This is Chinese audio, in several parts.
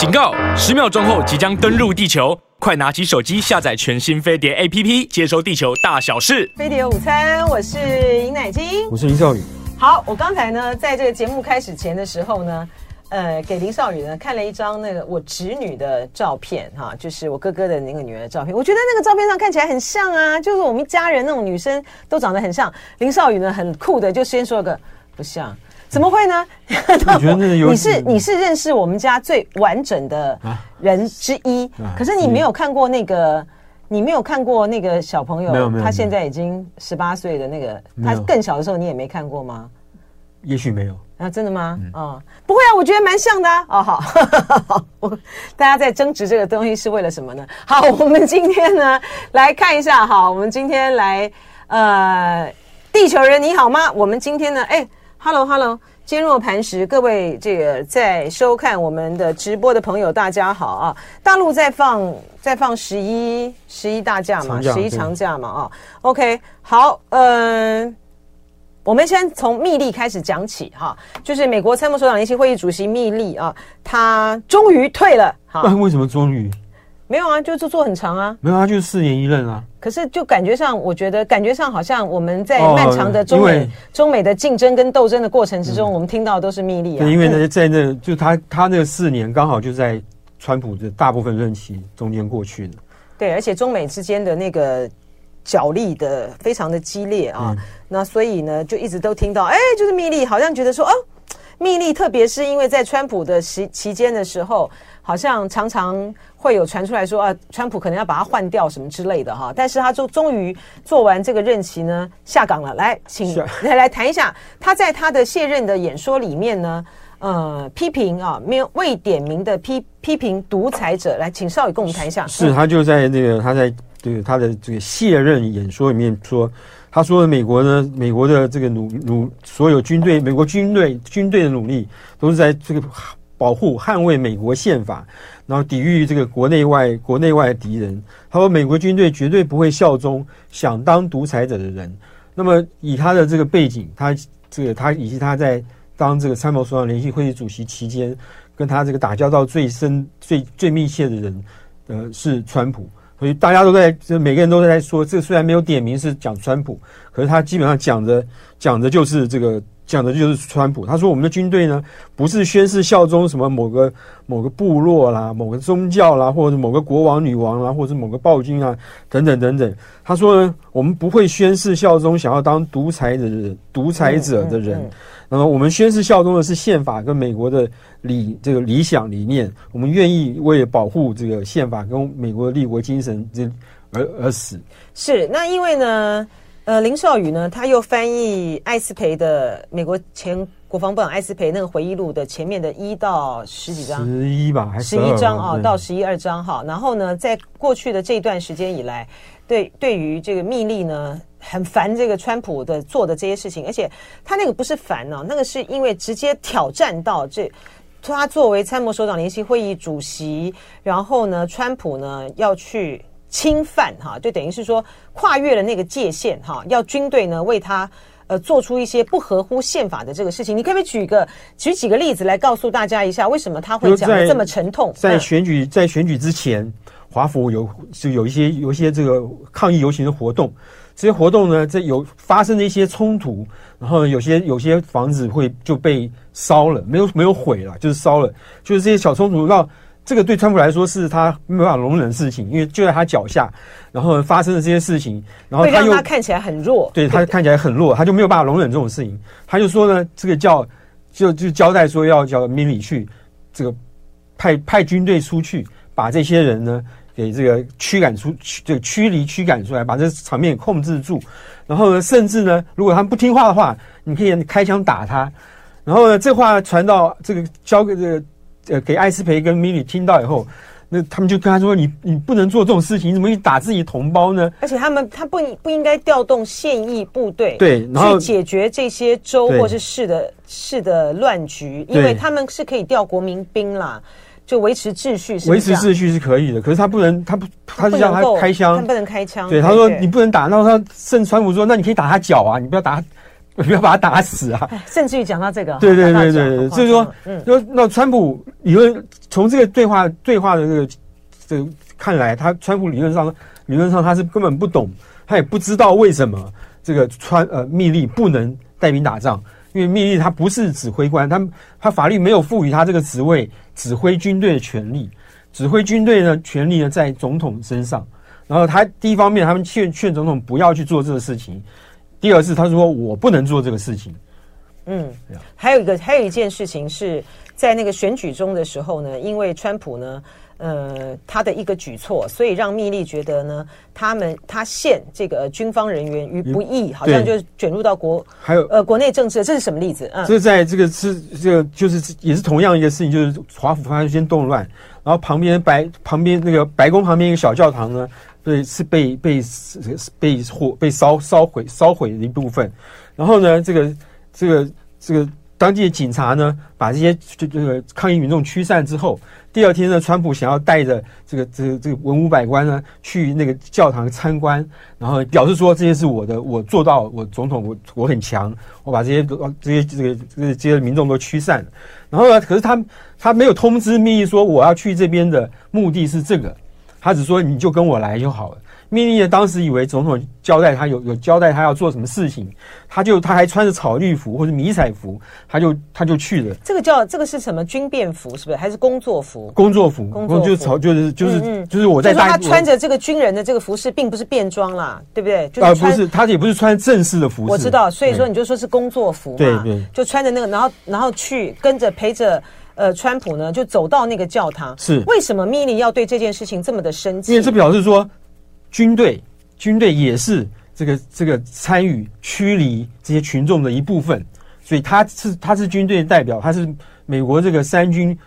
警告！十秒钟后即将登陆地球，快拿起手机下载全新飞碟 APP，接收地球大小事。飞碟午餐，我是尹乃菁，我是林少宇。好，我刚才呢，在这个节目开始前的时候呢，呃，给林少宇呢看了一张那个我侄女的照片，哈，就是我哥哥的那个女儿的照片。我觉得那个照片上看起来很像啊，就是我们一家人那种女生都长得很像。林少宇呢，很酷的就先说个不像。怎么会呢？你是你是认识我们家最完整的人之一，啊、可是你没有看过那个，你没有看过那个小朋友，他现在已经十八岁的那个，他更小的时候你也没看过吗？也许没有啊，真的吗？嗯、哦，不会啊，我觉得蛮像的啊。哦，好，好，我大家在争执这个东西是为了什么呢？好，我们今天呢来看一下，好，我们今天来呃，地球人你好吗？我们今天呢，哎。Hello，Hello，坚若磐石，各位这个在收看我们的直播的朋友，大家好啊！大陆在放在放十一十一大假嘛，十一长假嘛啊。OK，好，嗯，我们先从密利开始讲起哈，就是美国参谋首长联席会议主席密利啊，他终于退了。好，为什么终于？没有啊，就做做很长啊。没有啊，就是四年一任啊。可是就感觉上，我觉得感觉上好像我们在漫长的中美、哦、中美的竞争跟斗争的过程之中，嗯、我们听到的都是密利啊。对，因为呢，在那就他他那四年刚好就在川普的大部分任期中间过去的。对，而且中美之间的那个角力的非常的激烈啊。嗯、那所以呢，就一直都听到，哎，就是密利好像觉得说，哦，密利，特别是因为在川普的时期间的时候。好像常常会有传出来说啊，川普可能要把他换掉什么之类的哈，但是他就终于做完这个任期呢，下岗了。来，请来来谈一下他在他的卸任的演说里面呢，呃，批评啊，没有未点名的批批评独裁者。来，请少宇跟我们谈一下。是他就在那个他在这个他的这个卸任演说里面说，他说美国呢，美国的这个努努所有军队，美国军队军队的努力都是在这个。保护、捍卫美国宪法，然后抵御这个国内外、国内外敌人。他说，美国军队绝对不会效忠想当独裁者的人。那么，以他的这个背景，他这个他以及他在当这个参谋首长联席会议主席期间，跟他这个打交道最深、最最密切的人，呃，是川普。所以大家都在，就每个人都在说，这虽然没有点名是讲川普，可是他基本上讲的讲的就是这个。讲的就是川普，他说我们的军队呢，不是宣誓效忠什么某个某个部落啦、某个宗教啦，或者某个国王、女王啦，或者是某个暴君啊，等等等等。他说呢，我们不会宣誓效忠想要当独裁的人、独裁者的人。那么我们宣誓效忠的是宪法跟美国的理这个理想理念，我们愿意为了保护这个宪法跟美国的立国精神而而死。是，那因为呢。呃，林少宇呢，他又翻译艾斯培的美国前国防部长艾斯培那个回忆录的前面的一到十几章，十一吧，还是十一章啊，到十一二章哈。然后呢，在过去的这一段时间以来，对对于这个密利呢，很烦这个川普的做的这些事情，而且他那个不是烦呢、啊，那个是因为直接挑战到这，他作为参谋首长联席会议主席，然后呢，川普呢要去。侵犯哈，就等于是说跨越了那个界限哈，要军队呢为他呃做出一些不合乎宪法的这个事情。你可不可以举个举几个例子来告诉大家一下，为什么他会讲得这么沉痛？在，在选举在选举之前，华府有就有一些有一些这个抗议游行的活动，这些活动呢，这有发生了一些冲突，然后有些有些房子会就被烧了，没有没有毁了，就是烧了，就是这些小冲突让。这个对川普来说是他没办法容忍的事情，因为就在他脚下，然后发生了这些事情，然后他又他看起来很弱，对他看起来很弱，他就没有办法容忍这种事情，他就说呢，这个叫就就交代说要叫米里去这个派派军队出去，把这些人呢给这个驱赶出驱这个驱离驱赶出来，把这场面控制住，然后呢，甚至呢，如果他们不听话的话，你可以开枪打他，然后呢，这话传到这个交给这个。呃，给艾斯培跟密利听到以后，那他们就跟他说：“你你不能做这种事情，你怎么去打自己同胞呢？”而且他们他不不应该调动现役部队对，然后去解决这些州或是市的市的乱局，因为他们是可以调国民兵啦，就维持秩序是。维持秩序是可以的，可是他不能，他不，他是让他开枪，他不能开枪。对，他说你不能打，然后他甚至川普说：“那你可以打他脚啊，你不要打他。” 不要把他打死啊！甚至于讲到这个，对对对对对，所以说，嗯，说那川普理论从这个对话对话的这个这个看来，他川普理论上理论上他是根本不懂，他也不知道为什么这个川呃密利不能带兵打仗，因为密利他不是指挥官，他他法律没有赋予他这个职位指挥军队的权利，指挥军队的权利呢在总统身上。然后他第一方面，他们劝劝总统不要去做这个事情；第二是他说我不能做这个事情。嗯，还有一个还有一件事情是在那个选举中的时候呢，因为川普呢，呃，他的一个举措，所以让密利觉得呢，他们他陷这个军方人员于不义，好像就卷入到国还有呃国内政治，这是什么例子？嗯，这在这个是这个就是也是同样一个事情，就是华府发生一些动乱，然后旁边白旁边那个白宫旁边一个小教堂呢。对，是被被被火被烧烧毁烧毁的一部分。然后呢，这个这个这个当地的警察呢，把这些这这个抗议民众驱散之后，第二天呢，川普想要带着这个这个这个文武百官呢去那个教堂参观，然后表示说这些是我的，我做到，我总统我我很强，我把这些这些这个这些民众都驱散。然后呢，可是他他没有通知密利说我要去这边的目的是这个。他只说你就跟我来就好了。密利呢，当时以为总统交代他有有交代他要做什么事情，他就他还穿着草绿服或者迷彩服，他就他就去了。这个叫这个是什么军便服是不是？还是工作服？工作服，工作服就是草就是就是、嗯嗯、就是我在他穿着这个军人的这个服饰，并不是便装啦，对不对？啊、呃，不是，他也不是穿正式的服饰。我知道，所以说你就说是工作服嘛，对对，就穿着那个，然后然后去跟着陪着。呃，川普呢就走到那个教堂，是为什么米利要对这件事情这么的生气？因为这表示说，军队军队也是这个这个参与驱离这些群众的一部分，所以他是他是军队的代表，他是美国这个三军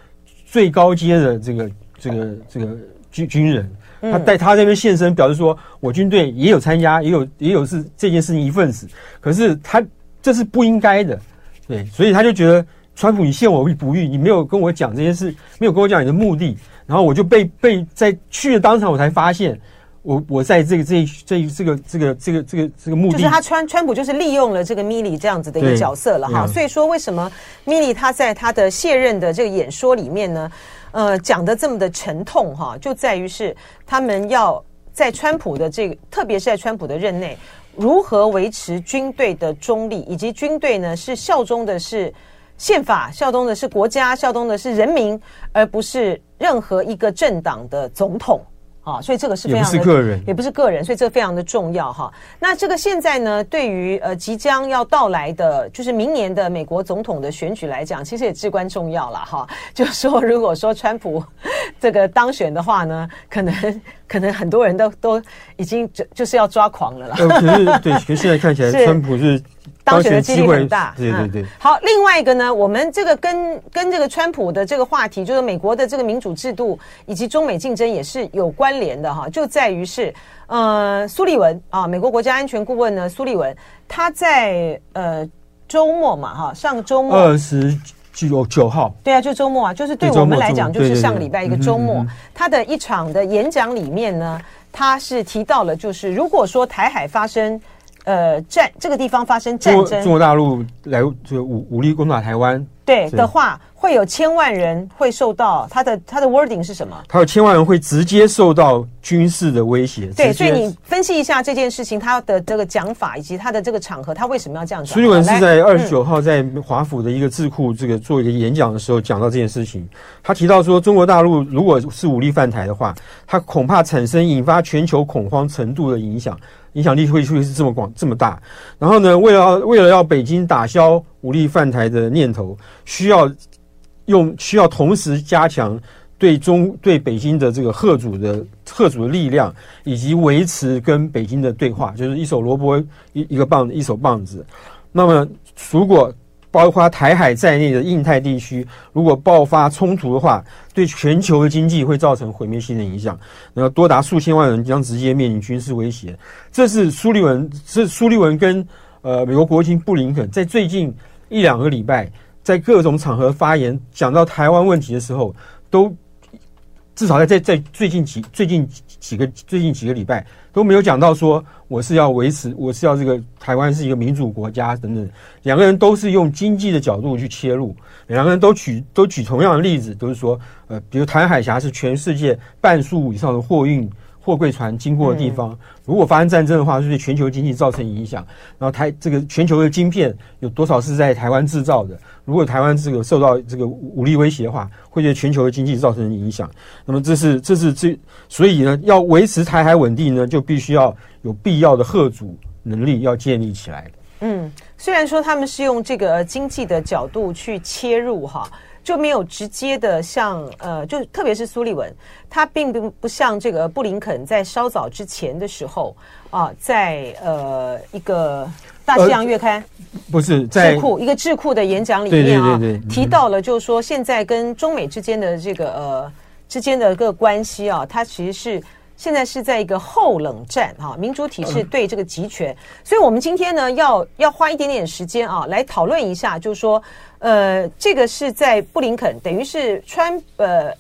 最高阶的这个这个这个军军人，他在他这边现身，表示说我军队也有参加，也有也有是这件事情一份子，可是他这是不应该的，对，所以他就觉得。川普，你陷我于不义，你没有跟我讲这件事，没有跟我讲你的目的，然后我就被被在去了当场，我才发现我，我我在这个这这这个这个这个这个这个目的，就是他川川普就是利用了这个米利这样子的一个角色了哈，所以说为什么米利他在他的卸任的这个演说里面呢，呃，讲的这么的沉痛哈，就在于是他们要在川普的这个，特别是在川普的任内，如何维持军队的中立，以及军队呢是效忠的是。宪法效忠的是国家，效忠的是人民，而不是任何一个政党的总统啊，所以这个是非常的，也不是个人，也不是个人，所以这个非常的重要哈。那这个现在呢，对于呃即将要到来的，就是明年的美国总统的选举来讲，其实也至关重要了哈。就是说，如果说川普这个当选的话呢，可能 可能很多人都都已经就就是要抓狂了啦。呃，可是对，可是现在看起来，川普是。当选的几率很大，对对对、嗯。好，另外一个呢，我们这个跟跟这个川普的这个话题，就是美国的这个民主制度以及中美竞争也是有关联的哈，就在于是呃苏利文啊，美国国家安全顾问呢苏利文，他在呃周末嘛哈，上周末二十九九号，对啊，就周末啊，就是对我们来讲就是上个礼拜一个周末，他的一场的演讲里面呢，他是提到了，就是如果说台海发生。呃，战这个地方发生战争，中国大陆来这个武武力攻打台湾，对的话，会有千万人会受到他的他的 wording 是什么？他有千万人会直接受到军事的威胁。对，所以你分析一下这件事情，他的这个讲法以及他的这个场合，他为什么要这样讲？苏立文是在二十九号在华府的一个智库这个做一个演讲的时候讲到这件事情。他提到说，中国大陆如果是武力犯台的话，他恐怕产生引发全球恐慌程度的影响。影响力会会是这么广这么大，然后呢，为了为了要北京打消武力犯台的念头，需要用需要同时加强对中对北京的这个贺主的贺主的力量，以及维持跟北京的对话，就是一手萝卜一一个棒子，一手棒子。那么如果包括台海在内的印太地区，如果爆发冲突的话，对全球的经济会造成毁灭性的影响，然后多达数千万人将直接面临军事威胁。这是苏利文，是苏利文跟呃美国国务卿布林肯在最近一两个礼拜在各种场合发言，讲到台湾问题的时候，都至少在在在最近几最近几个最近几个礼拜都没有讲到说我是要维持，我是要这个台湾是一个民主国家等等。两个人都是用经济的角度去切入，两个人都举都举同样的例子，都是说，呃，比如台湾海峡是全世界半数以上的货运。货柜船经过的地方，如果发生战争的话，就对全球经济造成影响。然后台这个全球的晶片有多少是在台湾制造的？如果台湾这个受到这个武力威胁的话，会对全球的经济造成影响。那么这是这是这，所以呢，要维持台海稳定呢，就必须要有必要的吓阻能力要建立起来。嗯，虽然说他们是用这个经济的角度去切入哈。就没有直接的像呃，就特别是苏利文，他并不不像这个布林肯在稍早之前的时候啊，在呃一个大西洋月刊、呃、不是在智库一个智库的演讲里面啊，提到了就是说现在跟中美之间的这个呃之间的一个关系啊，它其实是。现在是在一个后冷战哈，民主体制对这个集权，所以我们今天呢要要花一点点时间啊来讨论一下，就是说，呃，这个是在布林肯等于是川呃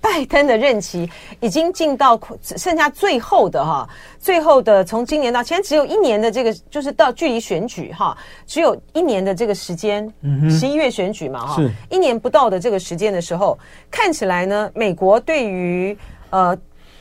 拜登的任期已经进到剩下最后的哈，最后的从今年到现在只有一年的这个就是到距离选举哈，只有一年的这个时间，十一月选举嘛哈，一年不到的这个时间的时候，看起来呢，美国对于呃。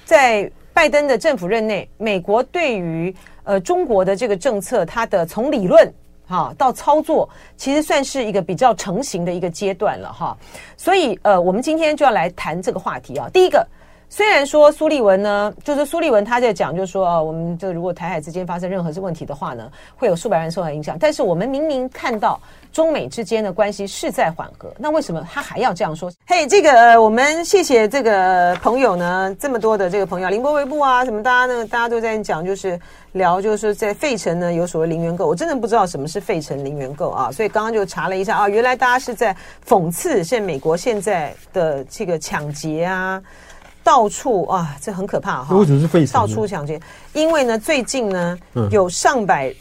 在拜登的政府任内，美国对于呃中国的这个政策，它的从理论哈到操作，其实算是一个比较成型的一个阶段了哈。所以呃，我们今天就要来谈这个话题啊。第一个。虽然说苏利文呢，就是苏利文他在讲，就是说啊，我们这如果台海之间发生任何问题的话呢，会有数百万受到影响。但是我们明明看到中美之间的关系是在缓和，那为什么他还要这样说？嘿，这个，我们谢谢这个朋友呢，这么多的这个朋友，凌波微步啊，什么大家呢，大家都在讲，就是聊，就是在费城呢有所谓零元购，我真的不知道什么是费城零元购啊，所以刚刚就查了一下啊，原来大家是在讽刺现美国现在的这个抢劫啊。到处啊，这很可怕哈！为什么是费城？到处抢劫，因为呢，最近呢，嗯、有上百，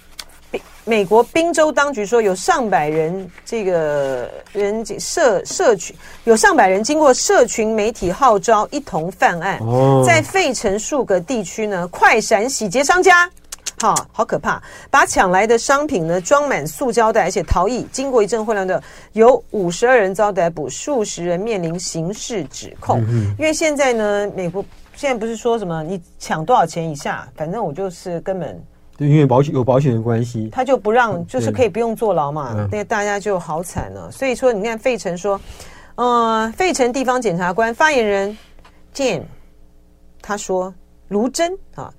美国宾州当局说有上百人，这个人社社群有上百人经过社群媒体号召，一同犯案，哦、在费城数个地区呢，快闪洗劫商家。好，好可怕！把抢来的商品呢装满塑胶袋，而且逃逸。经过一阵混乱的，有五十二人遭逮捕，数十人面临刑事指控。嗯、因为现在呢，美国现在不是说什么你抢多少钱以下，反正我就是根本对，因为保险有保险的关系，他就不让，就是可以不用坐牢嘛。那、嗯、大家就好惨了。所以说，你看费城说，呃，费城地方检察官发言人 Jim 他说，卢真啊。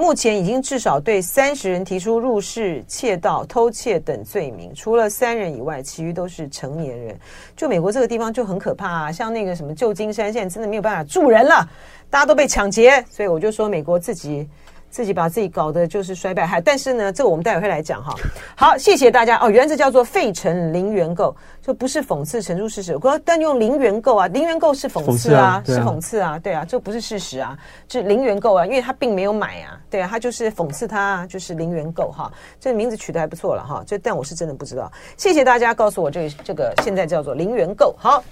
目前已经至少对三十人提出入室窃盗、偷窃等罪名，除了三人以外，其余都是成年人。就美国这个地方就很可怕啊，像那个什么旧金山，现在真的没有办法住人了，大家都被抢劫，所以我就说美国自己。自己把自己搞得就是衰败，还但是呢，这个我们待会会来讲哈。好，谢谢大家哦。原则叫做费城零元购，就不是讽刺陈述事实。我说但用零元购啊，零元购是讽刺啊，是讽刺啊，对啊，这不是事实啊，是零元购啊，因为他并没有买啊，对啊，他就是讽刺他啊，就是零元购哈。这名字取得还不错了哈，这但我是真的不知道。谢谢大家告诉我这个这个现在叫做零元购。好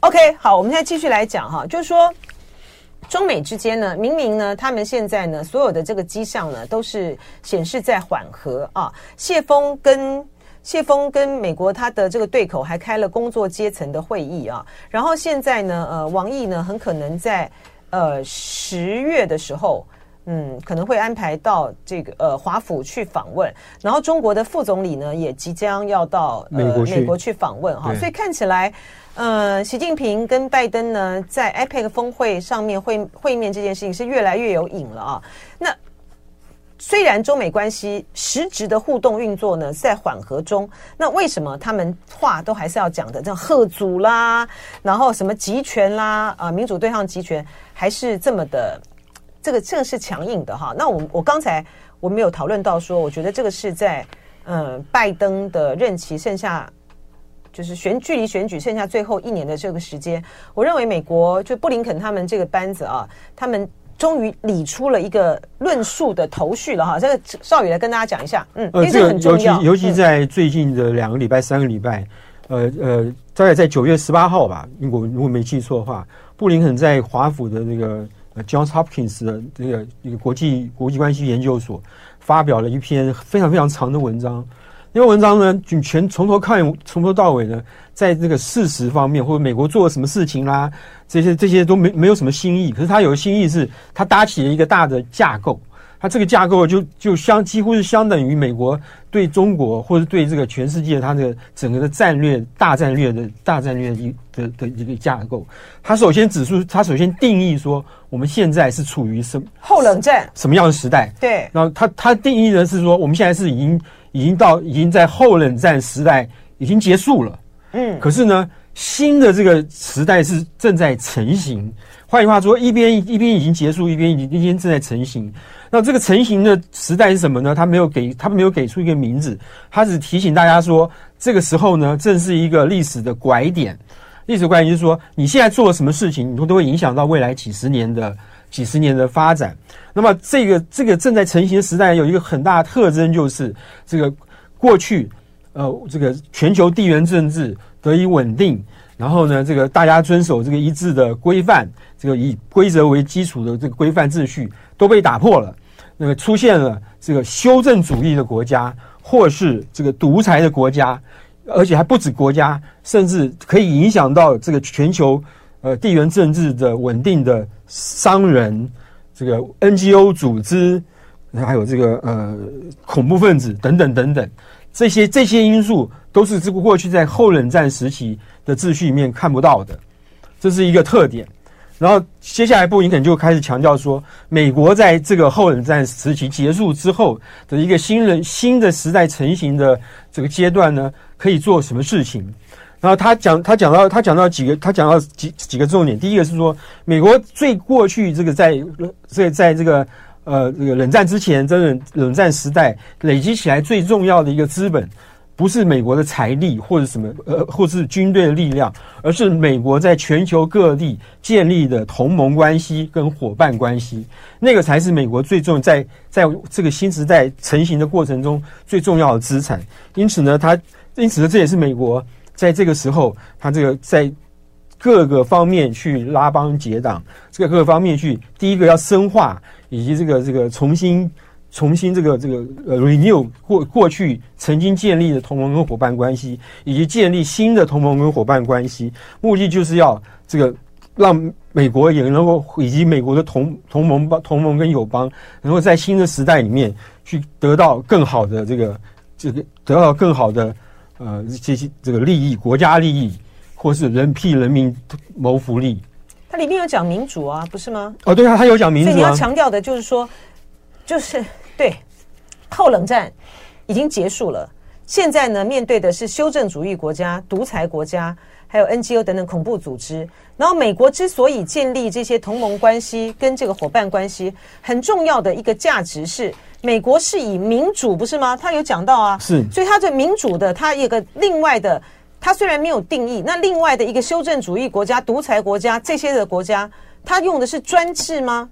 ，OK，好，我们现在继续来讲哈，就是说。中美之间呢，明明呢，他们现在呢，所有的这个迹象呢，都是显示在缓和啊。谢峰跟谢峰跟美国他的这个对口还开了工作阶层的会议啊。然后现在呢，呃，王毅呢，很可能在呃十月的时候，嗯，可能会安排到这个呃华府去访问。然后中国的副总理呢，也即将要到、呃、美国美国去访问哈。所以看起来。呃，习近平跟拜登呢，在 APEC 峰会上面会会面这件事情是越来越有瘾了啊。那虽然中美关系实质的互动运作呢在缓和中，那为什么他们话都还是要讲的，这样吓阻啦，然后什么集权啦，啊，民主对抗集权，还是这么的，这个这个是强硬的哈。那我我刚才我没有讨论到说，我觉得这个是在嗯、呃，拜登的任期剩下。就是选距离选举剩下最后一年的这个时间，我认为美国就布林肯他们这个班子啊，他们终于理出了一个论述的头绪了哈。这个少宇来跟大家讲一下，嗯，呃，这个尤其尤其在最近的两个礼拜、三个礼拜，呃呃，大概在九月十八号吧，如果如果没记错的话，布林肯在华府的那个 Johns Hopkins 的这个一个国际国际关系研究所发表了一篇非常非常长的文章。那篇文章呢，就全从头看，从头到尾呢，在这个事实方面，或者美国做了什么事情啦，这些这些都没没有什么新意。可是他有新意是，他搭起了一个大的架构。他这个架构就就相几乎是相等于美国对中国或者对这个全世界它的整个的战略大战略的大战略一的的一个架构。他首先指出，他首先定义说，我们现在是处于什后冷战什么样的时代？对。然后他他定义的是说，我们现在是已经已经到已经在后冷战时代已经结束了。嗯。可是呢，新的这个时代是正在成型。换句话说，一边一边已经结束，一边已经一边正在成型。那这个成型的时代是什么呢？他没有给，他没有给出一个名字，他只提醒大家说，这个时候呢，正是一个历史的拐点。历史拐点就是说，你现在做了什么事情，你都都会影响到未来几十年的几十年的发展。那么，这个这个正在成型的时代有一个很大的特征，就是这个过去，呃，这个全球地缘政治得以稳定。然后呢，这个大家遵守这个一致的规范，这个以规则为基础的这个规范秩序都被打破了。那个出现了这个修正主义的国家，或是这个独裁的国家，而且还不止国家，甚至可以影响到这个全球呃地缘政治的稳定的商人，这个 NGO 组织，还有这个呃恐怖分子等等等等，这些这些因素都是这个过去在后冷战时期。的秩序里面看不到的，这是一个特点。然后接下来布林肯就开始强调说，美国在这个后冷战时期结束之后的一个新人新的时代成型的这个阶段呢，可以做什么事情？然后他讲他讲到他讲到几个他讲到几几个重点。第一个是说，美国最过去这个在在在这个呃这个冷战之前，这冷冷战时代累积起来最重要的一个资本。不是美国的财力或者什么呃，或是军队的力量，而是美国在全球各地建立的同盟关系跟伙伴关系，那个才是美国最重在在这个新时代成型的过程中最重要的资产。因此呢，它因此呢，这也是美国在这个时候，他这个在各个方面去拉帮结党，这个各个方面去，第一个要深化，以及这个这个重新。重新这个这个呃 renew 过过去曾经建立的同盟跟伙伴关系，以及建立新的同盟跟伙伴关系，目的就是要这个让美国也能够以及美国的同同盟帮同盟跟友邦，能够在新的时代里面去得到更好的这个这个得到更好的呃这些这个利益，国家利益，或是人替人民谋福利。它里面有讲民主啊，不是吗？哦，对啊，它有讲民主啊。所以你要强调的就是说，就是。对，后冷战已经结束了。现在呢，面对的是修正主义国家、独裁国家，还有 NGO 等等恐怖组织。然后，美国之所以建立这些同盟关系跟这个伙伴关系，很重要的一个价值是，美国是以民主，不是吗？他有讲到啊，是。所以，他这民主的，他一个另外的，他虽然没有定义，那另外的一个修正主义国家、独裁国家这些的国家，他用的是专制吗？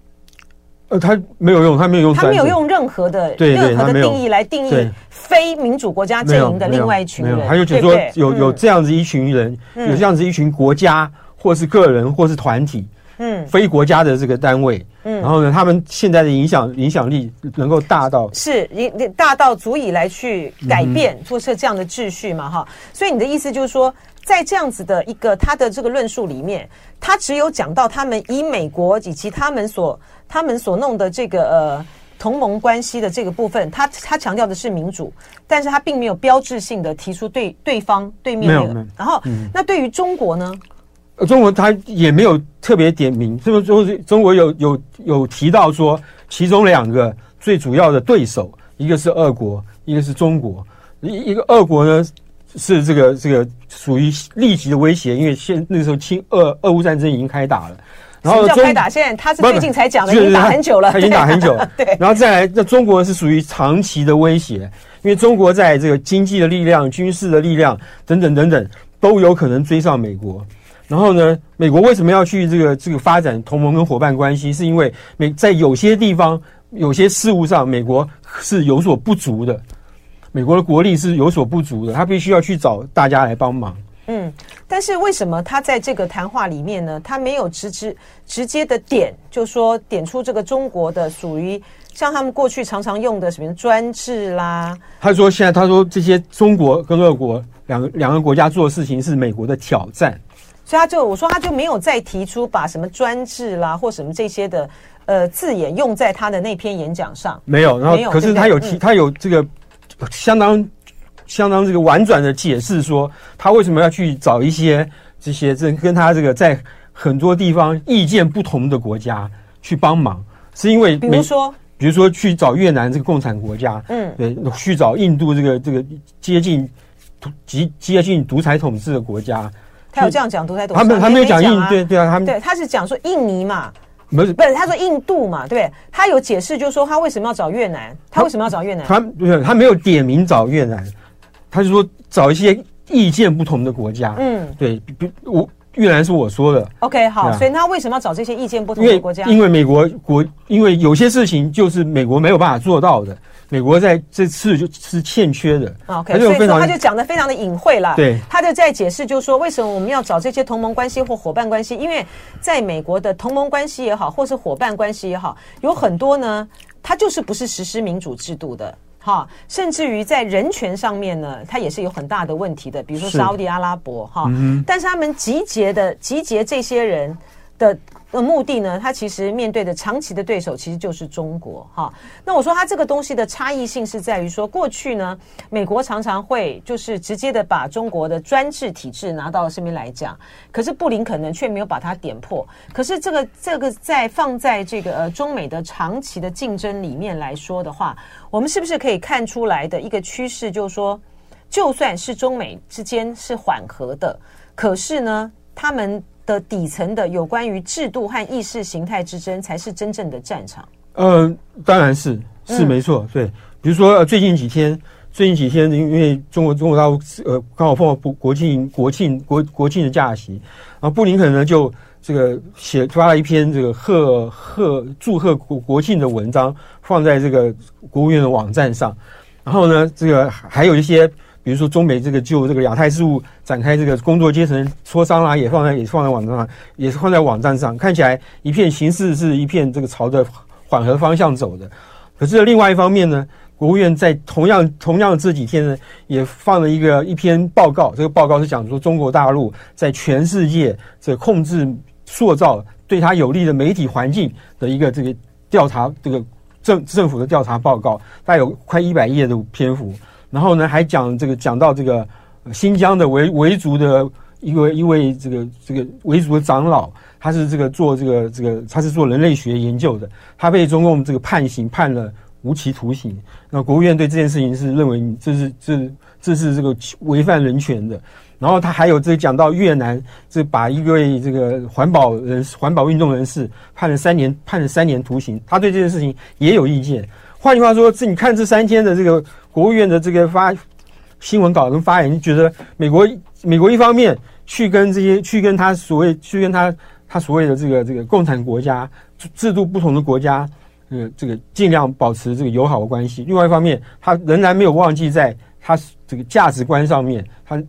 呃，他没有用，他没有用，他没有用任何的任何的定义来定义非民主国家阵营的另外一群人。还有就是说，有有这样子一群人，有这样子一群国家，或是个人，或是团体，嗯，非国家的这个单位，嗯，然后呢，他们现在的影响影响力能够大到是大到足以来去改变，做出这样的秩序嘛，哈。所以你的意思就是说，在这样子的一个他的这个论述里面，他只有讲到他们以美国以及他们所。他们所弄的这个呃同盟关系的这个部分，他他强调的是民主，但是他并没有标志性的提出对对方对面的。然后，嗯、那对于中国呢？呃，中国他也没有特别点名，是不是？中中国有有有提到说，其中两个最主要的对手，一个是俄国，一个是中国。一一个俄国呢是这个这个属于立即的威胁，因为现那个时候侵俄俄乌战争已经开打了。然后开打，现在他是最近才讲的，已经打很久了，他已经打很久了。对，然后再来，那中国是属于长期的威胁，因为中国在这个经济的力量、军事的力量等等等等，都有可能追上美国。然后呢，美国为什么要去这个这个发展同盟跟伙伴关系？是因为美在有些地方、有些事物上，美国是有所不足的。美国的国力是有所不足的，他必须要去找大家来帮忙。嗯，但是为什么他在这个谈话里面呢？他没有直直直接的点，就说点出这个中国的属于像他们过去常常用的什么专制啦。他说现在他说这些中国跟俄国两个两个国家做的事情是美国的挑战，所以他就我说他就没有再提出把什么专制啦或什么这些的呃字眼用在他的那篇演讲上。没有，然后可是他有提，他有这个相当。相当这个婉转的解释说，他为什么要去找一些这些这跟他这个在很多地方意见不同的国家去帮忙，是因为比如说，比如说去找越南这个共产国家，嗯，对，去找印度这个这个接近极接近独裁统治的国家。他有这样讲独裁统治，他们他没有讲印，对对啊，他们对他是讲说印尼嘛，不是不是，他说印度嘛，对，他有解释，就是说他为什么要找越南，他为什么要找越南？他不是他没有点名找越南。他就说找一些意见不同的国家，嗯，对，比我越南是我说的，OK，好，所以他为什么要找这些意见不同的国家？因为美国国，因为有些事情就是美国没有办法做到的，美国在这次就是欠缺的，OK，所以说他就讲的非常的隐晦了，对，他就在解释，就是说为什么我们要找这些同盟关系或伙伴关系？因为在美国的同盟关系也好，或是伙伴关系也好，有很多呢，它就是不是实施民主制度的。哈，甚至于在人权上面呢，它也是有很大的问题的。比如说沙乌地阿拉伯，哈，嗯、但是他们集结的集结这些人的的目的呢，他其实面对的长期的对手其实就是中国哈。那我说他这个东西的差异性是在于说，过去呢，美国常常会就是直接的把中国的专制体制拿到身边来讲，可是布林肯呢却没有把它点破。可是这个这个在放在这个呃中美的长期的竞争里面来说的话，我们是不是可以看出来的一个趋势，就是说，就算是中美之间是缓和的，可是呢，他们。的底层的有关于制度和意识形态之争，才是真正的战场。呃，当然是是没错，嗯、对。比如说，呃，最近几天，最近几天，因为中国中国大陆呃刚好碰到国庆国庆国国庆的假期，然后布林肯呢就这个写发了一篇这个贺贺祝贺国国庆的文章，放在这个国务院的网站上。然后呢，这个还有一些。比如说，中美这个就这个亚太事务展开这个工作阶层磋商啦，也放在也放在网站上，也是放在网站上，看起来一片形势是一片这个朝着缓和方向走的。可是另外一方面呢，国务院在同样同样这几天呢，也放了一个一篇报告，这个报告是讲说中国大陆在全世界这控制塑造对他有利的媒体环境的一个这个调查，这个政政府的调查报告，大概有快一百页的篇幅。然后呢，还讲这个讲到这个新疆的维维族的一位一位这个这个维族的长老，他是这个做这个这个他是做人类学研究的，他被中共这个判刑判了无期徒刑。那国务院对这件事情是认为这是这这是这个违反人权的。然后他还有这讲到越南，这把一位这个环保人环保运动人士判了三年判了三年徒刑，他对这件事情也有意见。换句话说，这你看这三天的这个国务院的这个发新闻稿跟发言，你觉得美国美国一方面去跟这些去跟他所谓去跟他他所谓的这个这个共产国家制度不同的国家，呃，这个尽量保持这个友好的关系。另外一方面，他仍然没有忘记在他这个价值观上面，他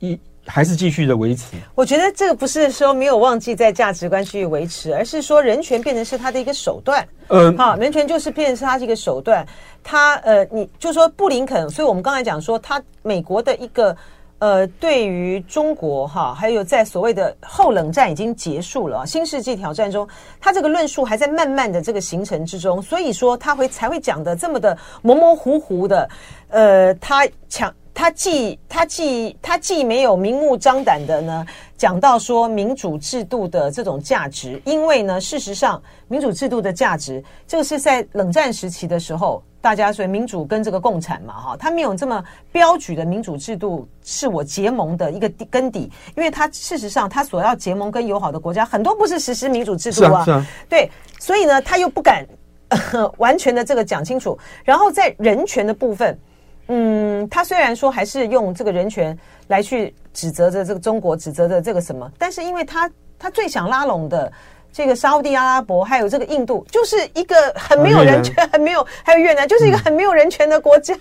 一。还是继续的维持。我觉得这个不是说没有忘记在价值观继续维持，而是说人权变成是他的一个手段。嗯，好，人权就是变成是他这个手段。他呃，你就说布林肯，所以我们刚才讲说，他美国的一个呃，对于中国哈，还有在所谓的后冷战已经结束了，新世纪挑战中，他这个论述还在慢慢的这个形成之中，所以说他会才会讲的这么的模模糊糊的。呃，他抢。他既他既他既没有明目张胆的呢讲到说民主制度的这种价值，因为呢，事实上民主制度的价值，这个是在冷战时期的时候，大家所以民主跟这个共产嘛，哈，他没有这么标举的民主制度是我结盟的一个根底，因为他事实上他所要结盟跟友好的国家很多不是实施民主制度啊，对，所以呢，他又不敢 完全的这个讲清楚，然后在人权的部分。嗯，他虽然说还是用这个人权来去指责着这个中国，指责着这个什么，但是因为他他最想拉拢的这个沙乌地阿拉伯，还有这个印度，就是一个很没有人权，很没有，还有越南，就是一个很没有人权的国家。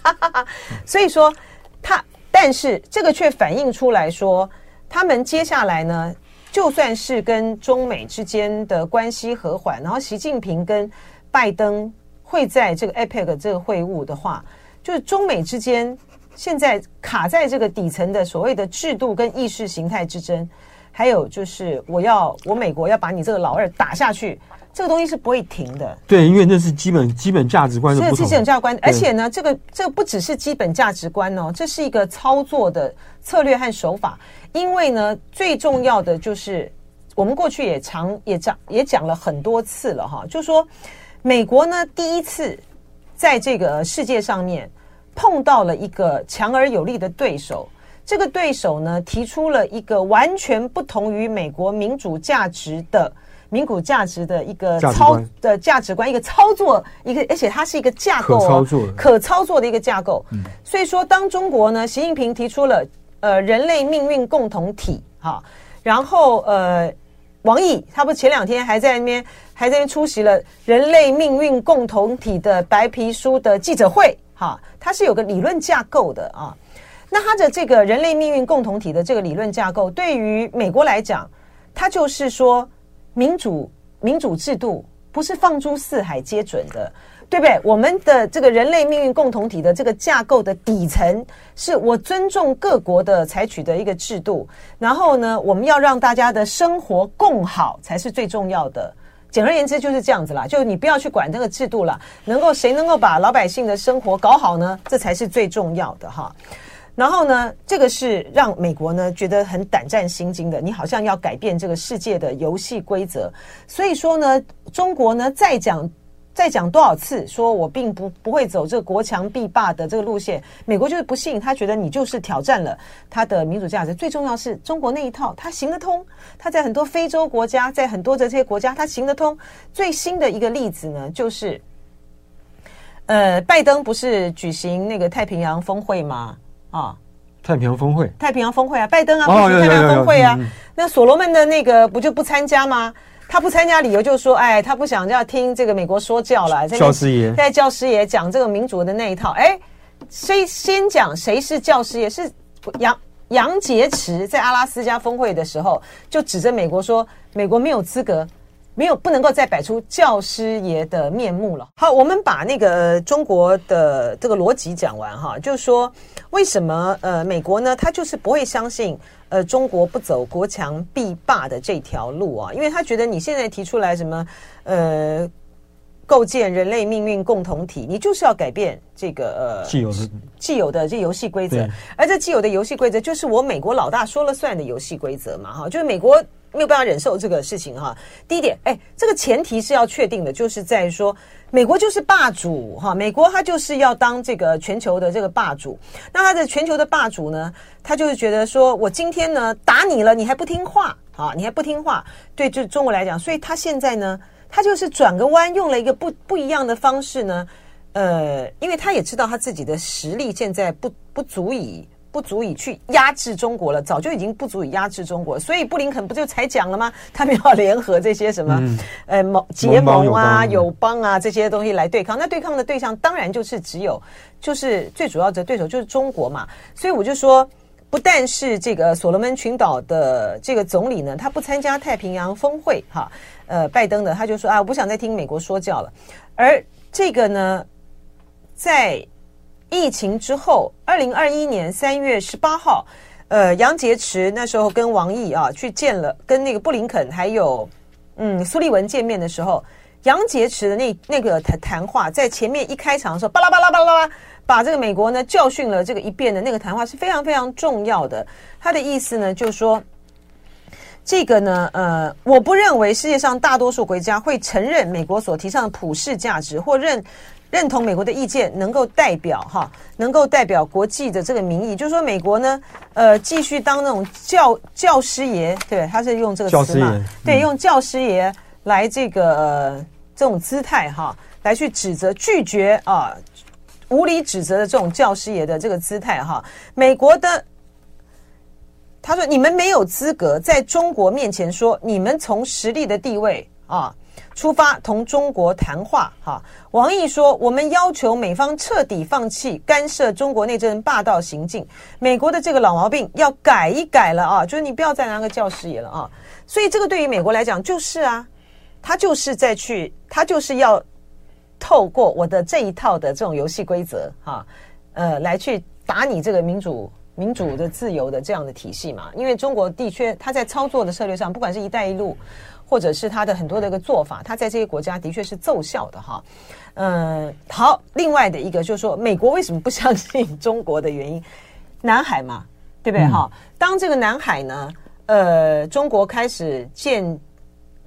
所以说他，但是这个却反映出来说，他们接下来呢，就算是跟中美之间的关系和缓，然后习近平跟拜登会在这个 APEC 这个会晤的话，就是中美之间现在卡在这个底层的所谓的制度跟意识形态之争，还有就是我要我美国要把你这个老二打下去。这个东西是不会停的，对，因为那是基本基本价值观的不同。是基本价值观，而且呢，这个这个不只是基本价值观哦，这是一个操作的策略和手法。因为呢，最重要的就是我们过去也常也讲也讲了很多次了哈，就说美国呢第一次在这个世界上面碰到了一个强而有力的对手，这个对手呢提出了一个完全不同于美国民主价值的。民主价值的一个操的价值观，一个操作，一个而且它是一个架构，可操作、可操作的一个架构。所以说，当中国呢，习近平提出了呃人类命运共同体哈，然后呃王毅他不前两天还在那边还在那边出席了人类命运共同体的白皮书的记者会哈，它是有个理论架构的啊。那它的这个人类命运共同体的这个理论架构，对于美国来讲，它就是说。民主民主制度不是放诸四海皆准的，对不对？我们的这个人类命运共同体的这个架构的底层，是我尊重各国的采取的一个制度。然后呢，我们要让大家的生活共好才是最重要的。简而言之就是这样子啦，就你不要去管这个制度了，能够谁能够把老百姓的生活搞好呢？这才是最重要的哈。然后呢，这个是让美国呢觉得很胆战心惊的。你好像要改变这个世界的游戏规则，所以说呢，中国呢再讲再讲多少次，说我并不不会走这个国强必霸的这个路线。美国就是不信，他觉得你就是挑战了他的民主价值。最重要是中国那一套，他行得通。他在很多非洲国家，在很多的这些国家，他行得通。最新的一个例子呢，就是呃，拜登不是举行那个太平洋峰会吗？啊，太平洋峰会，太平洋峰会啊，拜登啊，不是太平洋峰会啊。那所罗门的那个不就不参加吗？他不参加理由就是说，哎，他不想要听这个美国说教了。教师爷在教师爷讲这个民主的那一套。哎，谁先讲谁是教师爷？是杨杨洁篪在阿拉斯加峰会的时候就指着美国说，美国没有资格。没有，不能够再摆出教师爷的面目了。好，我们把那个中国的这个逻辑讲完哈，就是说为什么呃美国呢，他就是不会相信呃中国不走国强必霸的这条路啊，因为他觉得你现在提出来什么呃构建人类命运共同体，你就是要改变这个呃既有的既有的这游戏规则，而这既有的游戏规则就是我美国老大说了算的游戏规则嘛哈，就是美国。没有办法忍受这个事情哈。第一点，哎，这个前提是要确定的，就是在说美国就是霸主哈，美国它就是要当这个全球的这个霸主。那它的全球的霸主呢，他就是觉得说我今天呢打你了，你还不听话啊，你还不听话。对，就中国来讲，所以他现在呢，他就是转个弯，用了一个不不一样的方式呢，呃，因为他也知道他自己的实力现在不不足以。不足以去压制中国了，早就已经不足以压制中国，所以布林肯不就才讲了吗？他们要联合这些什么、嗯、呃盟结盟啊、友邦啊这些东西来对抗。那对抗的对象当然就是只有，就是最主要的对手就是中国嘛。所以我就说，不但是这个所罗门群岛的这个总理呢，他不参加太平洋峰会哈，呃，拜登的他就说啊，我不想再听美国说教了。而这个呢，在。疫情之后，二零二一年三月十八号，呃，杨洁篪那时候跟王毅啊去见了，跟那个布林肯还有嗯苏利文见面的时候，杨洁篪的那那个谈谈话，在前面一开场的时候，巴拉巴拉巴拉巴拉，把这个美国呢教训了这个一遍的那个谈话是非常非常重要的。他的意思呢，就是说这个呢，呃，我不认为世界上大多数国家会承认美国所提倡的普世价值，或认。认同美国的意见，能够代表哈，能够代表国际的这个民意，就是说美国呢，呃，继续当那种教教师爷，对，他是用这个词嘛，对，用教师爷来这个、呃、这种姿态哈，来去指责、拒绝啊，无理指责的这种教师爷的这个姿态哈，美国的他说，你们没有资格在中国面前说你们从实力的地位啊。出发同中国谈话。哈，王毅说：“我们要求美方彻底放弃干涉中国内政霸道行径，美国的这个老毛病要改一改了啊！就是你不要再拿个教师爷了啊！所以这个对于美国来讲就是啊，他就是在去，他就是要透过我的这一套的这种游戏规则哈，呃，来去打你这个民主。”民主的、自由的这样的体系嘛，因为中国的确，他在操作的策略上，不管是一带一路，或者是他的很多的一个做法，他在这些国家的确是奏效的哈。嗯，好，另外的一个就是说，美国为什么不相信中国的原因？南海嘛，对不对哈？嗯、当这个南海呢，呃，中国开始建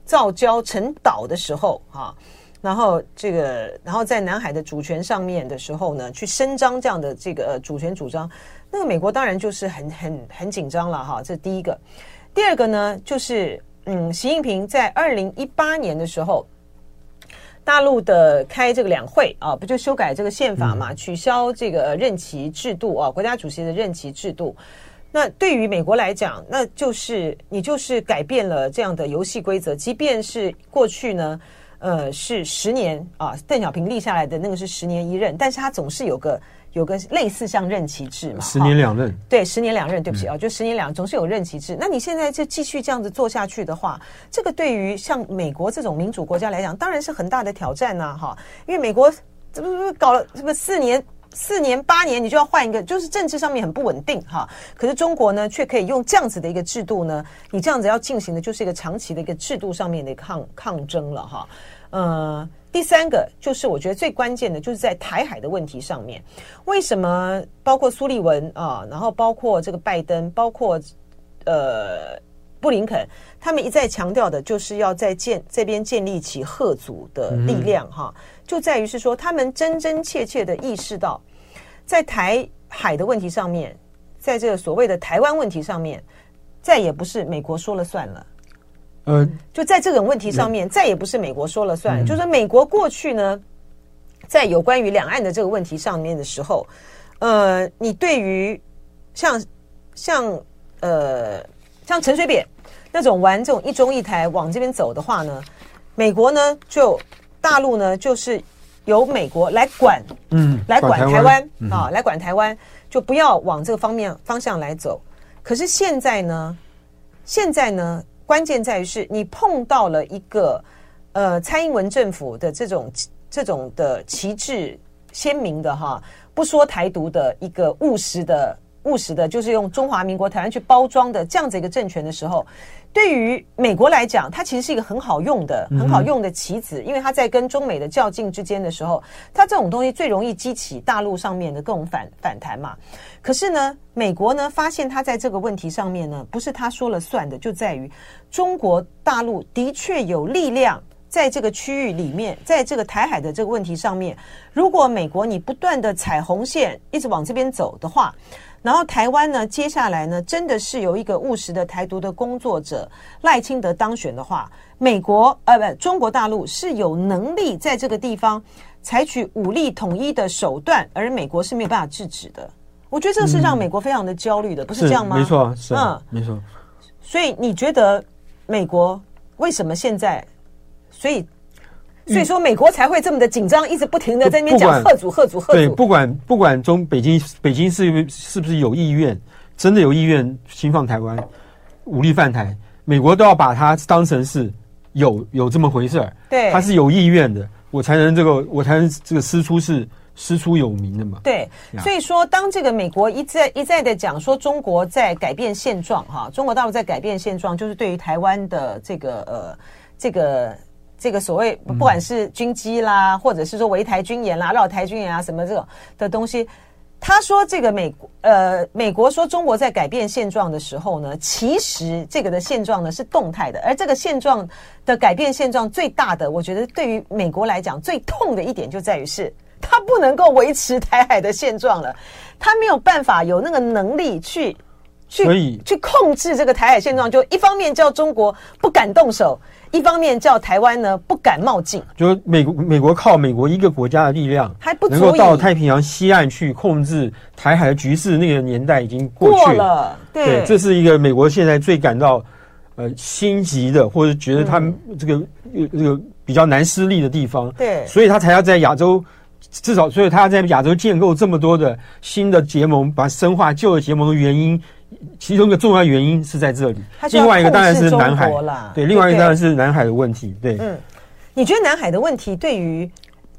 造礁成岛的时候，哈。然后这个，然后在南海的主权上面的时候呢，去伸张这样的这个呃主权主张，那个美国当然就是很很很紧张了哈。这是第一个，第二个呢，就是嗯，习近平在二零一八年的时候，大陆的开这个两会啊，不就修改这个宪法嘛，取消这个任期制度啊，国家主席的任期制度。那对于美国来讲，那就是你就是改变了这样的游戏规则，即便是过去呢。呃，是十年啊，邓小平立下来的那个是十年一任，但是他总是有个有个类似像任期制嘛，十年两任，对，十年两任，对不起啊，就十年两总是有任期制。那你现在就继续这样子做下去的话，这个对于像美国这种民主国家来讲，当然是很大的挑战呐，哈，因为美国这不是搞了这不四年四年八年，你就要换一个，就是政治上面很不稳定哈。可是中国呢，却可以用这样子的一个制度呢，你这样子要进行的就是一个长期的一个制度上面的抗抗争了哈。呃，第三个就是我觉得最关键的，就是在台海的问题上面。为什么包括苏利文啊，然后包括这个拜登，包括呃布林肯，他们一再强调的，就是要在建这边建立起吓阻的力量哈，就在于是说，他们真真切切的意识到，在台海的问题上面，在这个所谓的台湾问题上面，再也不是美国说了算了。呃，就在这种问题上面，再也不是美国说了算。就是美国过去呢，在有关于两岸的这个问题上面的时候，呃，你对于像像呃像陈水扁那种玩这种一中一台往这边走的话呢，美国呢就大陆呢就是由美国来管，嗯，来管台湾啊，来管台湾，就不要往这个方面方向来走。可是现在呢，现在呢？关键在于是你碰到了一个，呃，蔡英文政府的这种这种的旗帜鲜明的哈，不说台独的一个务实的务实的，就是用中华民国台湾去包装的这样子一个政权的时候。对于美国来讲，它其实是一个很好用的、很好用的棋子，因为它在跟中美的较劲之间的时候，它这种东西最容易激起大陆上面的各种反反弹嘛。可是呢，美国呢发现它在这个问题上面呢，不是他说了算的，就在于中国大陆的确有力量在这个区域里面，在这个台海的这个问题上面，如果美国你不断的踩红线，一直往这边走的话。然后台湾呢，接下来呢，真的是由一个务实的台独的工作者赖清德当选的话，美国呃不，中国大陆是有能力在这个地方采取武力统一的手段，而美国是没有办法制止的。我觉得这是让美国非常的焦虑的，嗯、不是这样吗？没错，是嗯，没错。所以你觉得美国为什么现在？所以。所以说，美国才会这么的紧张，一直不停的在那边讲贺主贺主贺主。对，不管不管中北京，北京是是不是有意愿，真的有意愿侵犯台湾，武力犯台，美国都要把它当成是有有这么回事儿。对，他是有意愿的，我才能这个，我才能这个师出是师出有名的嘛。对，所以说，当这个美国一再一再的讲说中国在改变现状，哈，中国大陆在改变现状，就是对于台湾的这个呃这个。这个所谓不管是军机啦，或者是说围台军演啦、绕台军演啊什么这种的东西，他说这个美国呃美国说中国在改变现状的时候呢，其实这个的现状呢是动态的，而这个现状的改变现状最大的，我觉得对于美国来讲最痛的一点就在于是，他不能够维持台海的现状了，他没有办法有那个能力去去去控制这个台海现状，就一方面叫中国不敢动手。一方面叫台湾呢不敢冒进，就美国美国靠美国一个国家的力量还不能够到太平洋西岸去控制台海的局势，那个年代已经过去了。了对，对，这是一个美国现在最感到呃心急的，或者觉得他们这个、嗯、这个比较难施力的地方，对，所以他才要在亚洲，至少所以他要在亚洲建构这么多的新的结盟，把深化旧的结盟的原因，其中一个重要原因是在这里。另外一个当然是南海，对，另外一个当然是南海的问题，对。嗯，你觉得南海的问题对于？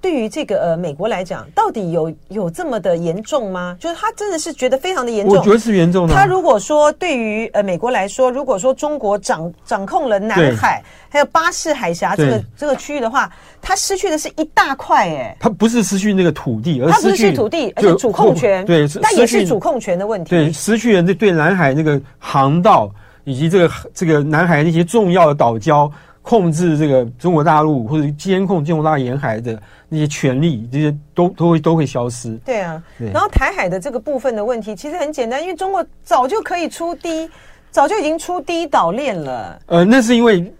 对于这个呃美国来讲，到底有有这么的严重吗？就是他真的是觉得非常的严重。我觉得是严重的。他如果说对于呃美国来说，如果说中国掌掌控了南海，还有巴士海峡这个这个区域的话，他失去的是一大块哎。他不是失去那个土地，而是他不是失去土地，而且主控权。对，但也是主控权的问题。对，失去了这对南海那个航道以及这个这个南海那些重要的岛礁。控制这个中国大陆或者监控中国大陆沿海的那些权利，这些都都会都会消失。对啊，对。然后台海的这个部分的问题其实很简单，因为中国早就可以出第一，早就已经出第一岛链了。呃，那是因为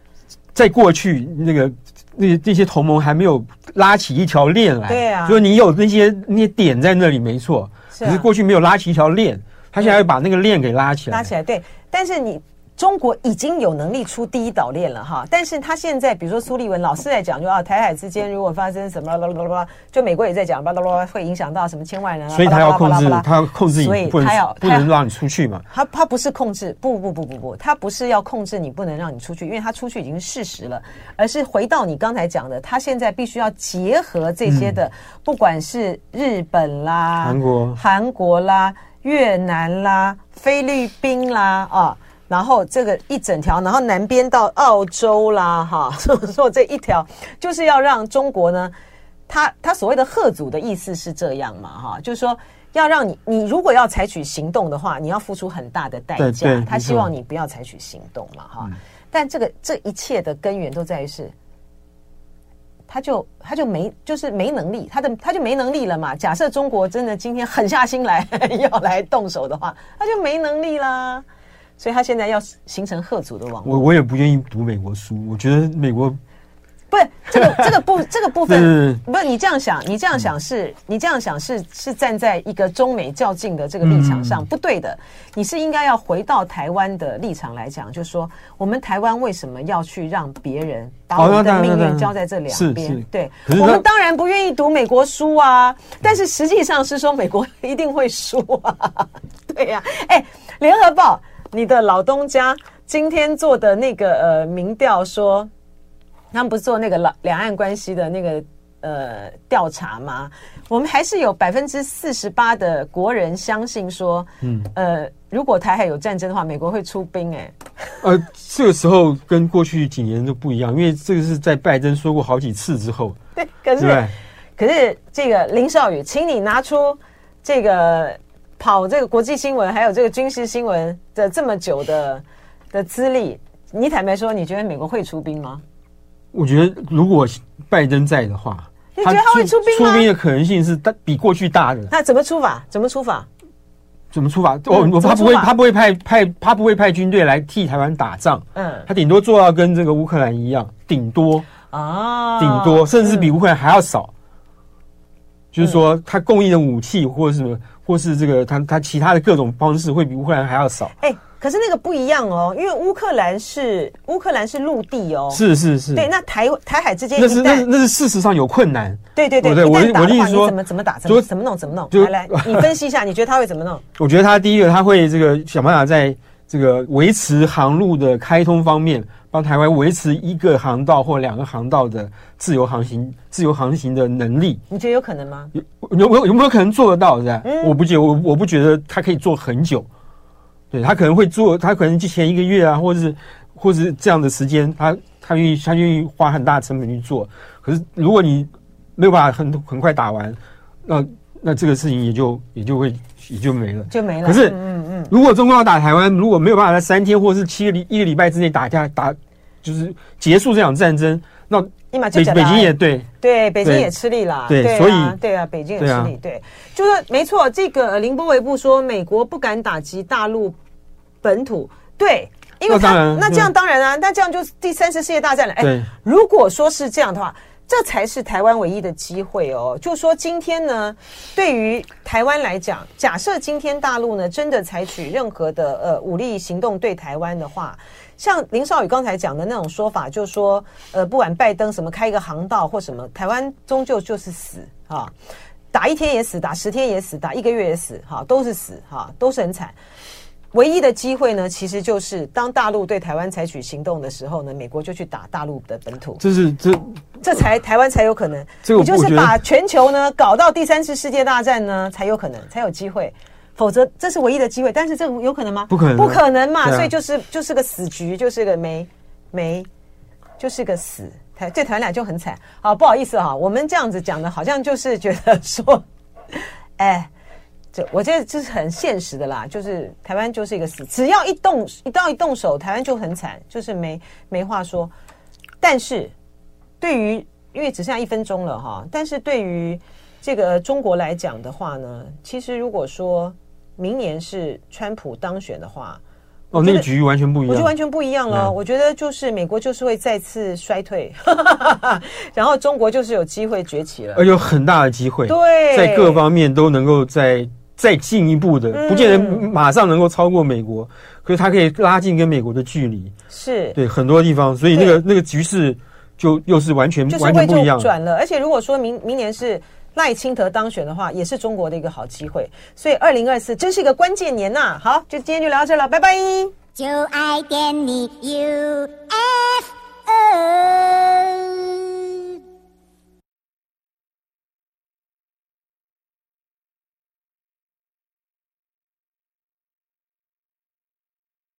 在过去那个那那些同盟还没有拉起一条链来。对啊，就是你有那些那些点在那里没错，是啊，可是过去没有拉起一条链，他现在要把那个链给拉起来。拉起来，对。但是你。中国已经有能力出第一岛链了哈，但是他现在比如说苏立文老是在讲，就啊台海之间如果发生什么啦啦啦啦，就美国也在讲，啦啦啦会影响到什么千万人啊，所以他要控制，他要控制你，所以他要不能让你出去嘛。他他不是控制，不不不不不，他不是要控制你不能让你出去，因为他出去已经是事实了，而是回到你刚才讲的，他现在必须要结合这些的，不管是日本啦、韩国、韩国啦、越南啦、菲律宾啦啊。然后这个一整条，然后南边到澳洲啦，哈，所 以说这一条就是要让中国呢，他他所谓的贺祖的意思是这样嘛，哈，就是说要让你，你如果要采取行动的话，你要付出很大的代价。他希望你不要采取行动嘛，哈。但这个这一切的根源都在于是，他就他就没就是没能力，他的他就没能力了嘛。假设中国真的今天狠下心来 要来动手的话，他就没能力啦。所以他现在要形成贺族的网络。我我也不愿意读美国书，我觉得美国不是这个这个部这个部分，不是你这样想，你这样想是，嗯、你这样想是是站在一个中美较劲的这个立场上，嗯、不对的。你是应该要回到台湾的立场来讲，就是说我们台湾为什么要去让别人把我们的命运交在这两边？对，我们当然不愿意读美国书啊，但是实际上是说美国 一定会输啊。对呀、啊，哎，联合报。你的老东家今天做的那个呃民调说，他们不是做那个两两岸关系的那个呃调查吗？我们还是有百分之四十八的国人相信说，嗯呃，如果台海有战争的话，美国会出兵。哎，呃，这个时候跟过去几年都不一样，因为这个是在拜登说过好几次之后。对，可是可是这个林少宇，请你拿出这个。跑这个国际新闻，还有这个军事新闻的这么久的的资历，你坦白说，你觉得美国会出兵吗？我觉得如果拜登在的话，你觉得他会出兵吗？出兵的可能性是大比过去大的。那怎么出法？怎么出法？怎么出法？我、嗯、他不会，他不会派派，他不会派军队来替台湾打仗。嗯，他顶多做到跟这个乌克兰一样，顶多啊，顶多甚至比乌克兰还要少。嗯、就是说，他供应的武器或者什么。或是这个他他其他的各种方式会比乌克兰还要少。哎，可是那个不一样哦，因为乌克兰是乌克兰是陆地哦。是是是。对，那台台海之间那是那那是事实上有困难。对对对，对我我的意思说怎么怎么打怎么怎么弄怎么弄？来来，你分析一下，你觉得他会怎么弄？我觉得他第一个他会这个想办法在这个维持航路的开通方面。帮台湾维持一个航道或两个航道的自由航行、自由航行的能力，你觉得有可能吗？有有有有没有可能做得到？是吧？嗯、我不觉得，我我不觉得他可以做很久。对，他可能会做，他可能就前一个月啊，或者是或者是这样的时间，他他愿意他愿意花很大的成本去做。可是如果你没有办法很很快打完，那那这个事情也就也就会也就没了，就没了。可是，嗯嗯，如果中国要打台湾，如果没有办法在三天或是七个礼一个礼拜之内打下打，就是结束这场战争，那北北京也对对，北京也吃力了。对，所以对啊，北京也吃力。对，就是没错。这个林波维布说，美国不敢打击大陆本土，对，因为他那这样当然啊，那这样就是第三次世界大战了。哎，如果说是这样的话。这才是台湾唯一的机会哦！就说今天呢，对于台湾来讲，假设今天大陆呢真的采取任何的呃武力行动对台湾的话，像林少宇刚才讲的那种说法，就说，呃，不管拜登什么开一个航道或什么，台湾终究就是死啊，打一天也死，打十天也死，打一个月也死，哈，都是死，哈，都是很惨。唯一的机会呢，其实就是当大陆对台湾采取行动的时候呢，美国就去打大陆的本土，这是这这才台湾才有可能。这个你就是把全球呢搞到第三次世界大战呢，才有可能才有机会。否则，这是唯一的机会。但是，这有可能吗？不可能，不可能嘛！啊、所以就是就是个死局，就是个没没，就是个死。台这台湾俩就很惨。好，不好意思哈，我们这样子讲的，好像就是觉得说，哎，这我觉得这是很现实的啦。就是台湾就是一个死，只要一动一到一动手，台湾就很惨，就是没没话说。但是，对于因为只剩下一分钟了哈，但是对于这个中国来讲的话呢，其实如果说。明年是川普当选的话，哦，那个局完全不一样，我就完全不一样了。嗯、我觉得就是美国就是会再次衰退，然后中国就是有机会崛起了，而有很大的机会，对，在各方面都能够再再进一步的，嗯、不见得马上能够超过美国，可是它可以拉近跟美国的距离，是对很多地方，所以那个那个局势就又是完全完全不一样转了。而且如果说明明年是。赖清德当选的话，也是中国的一个好机会，所以二零二四真是一个关键年呐、啊！好，就今天就聊到这了，拜拜。就爱点你 UFO。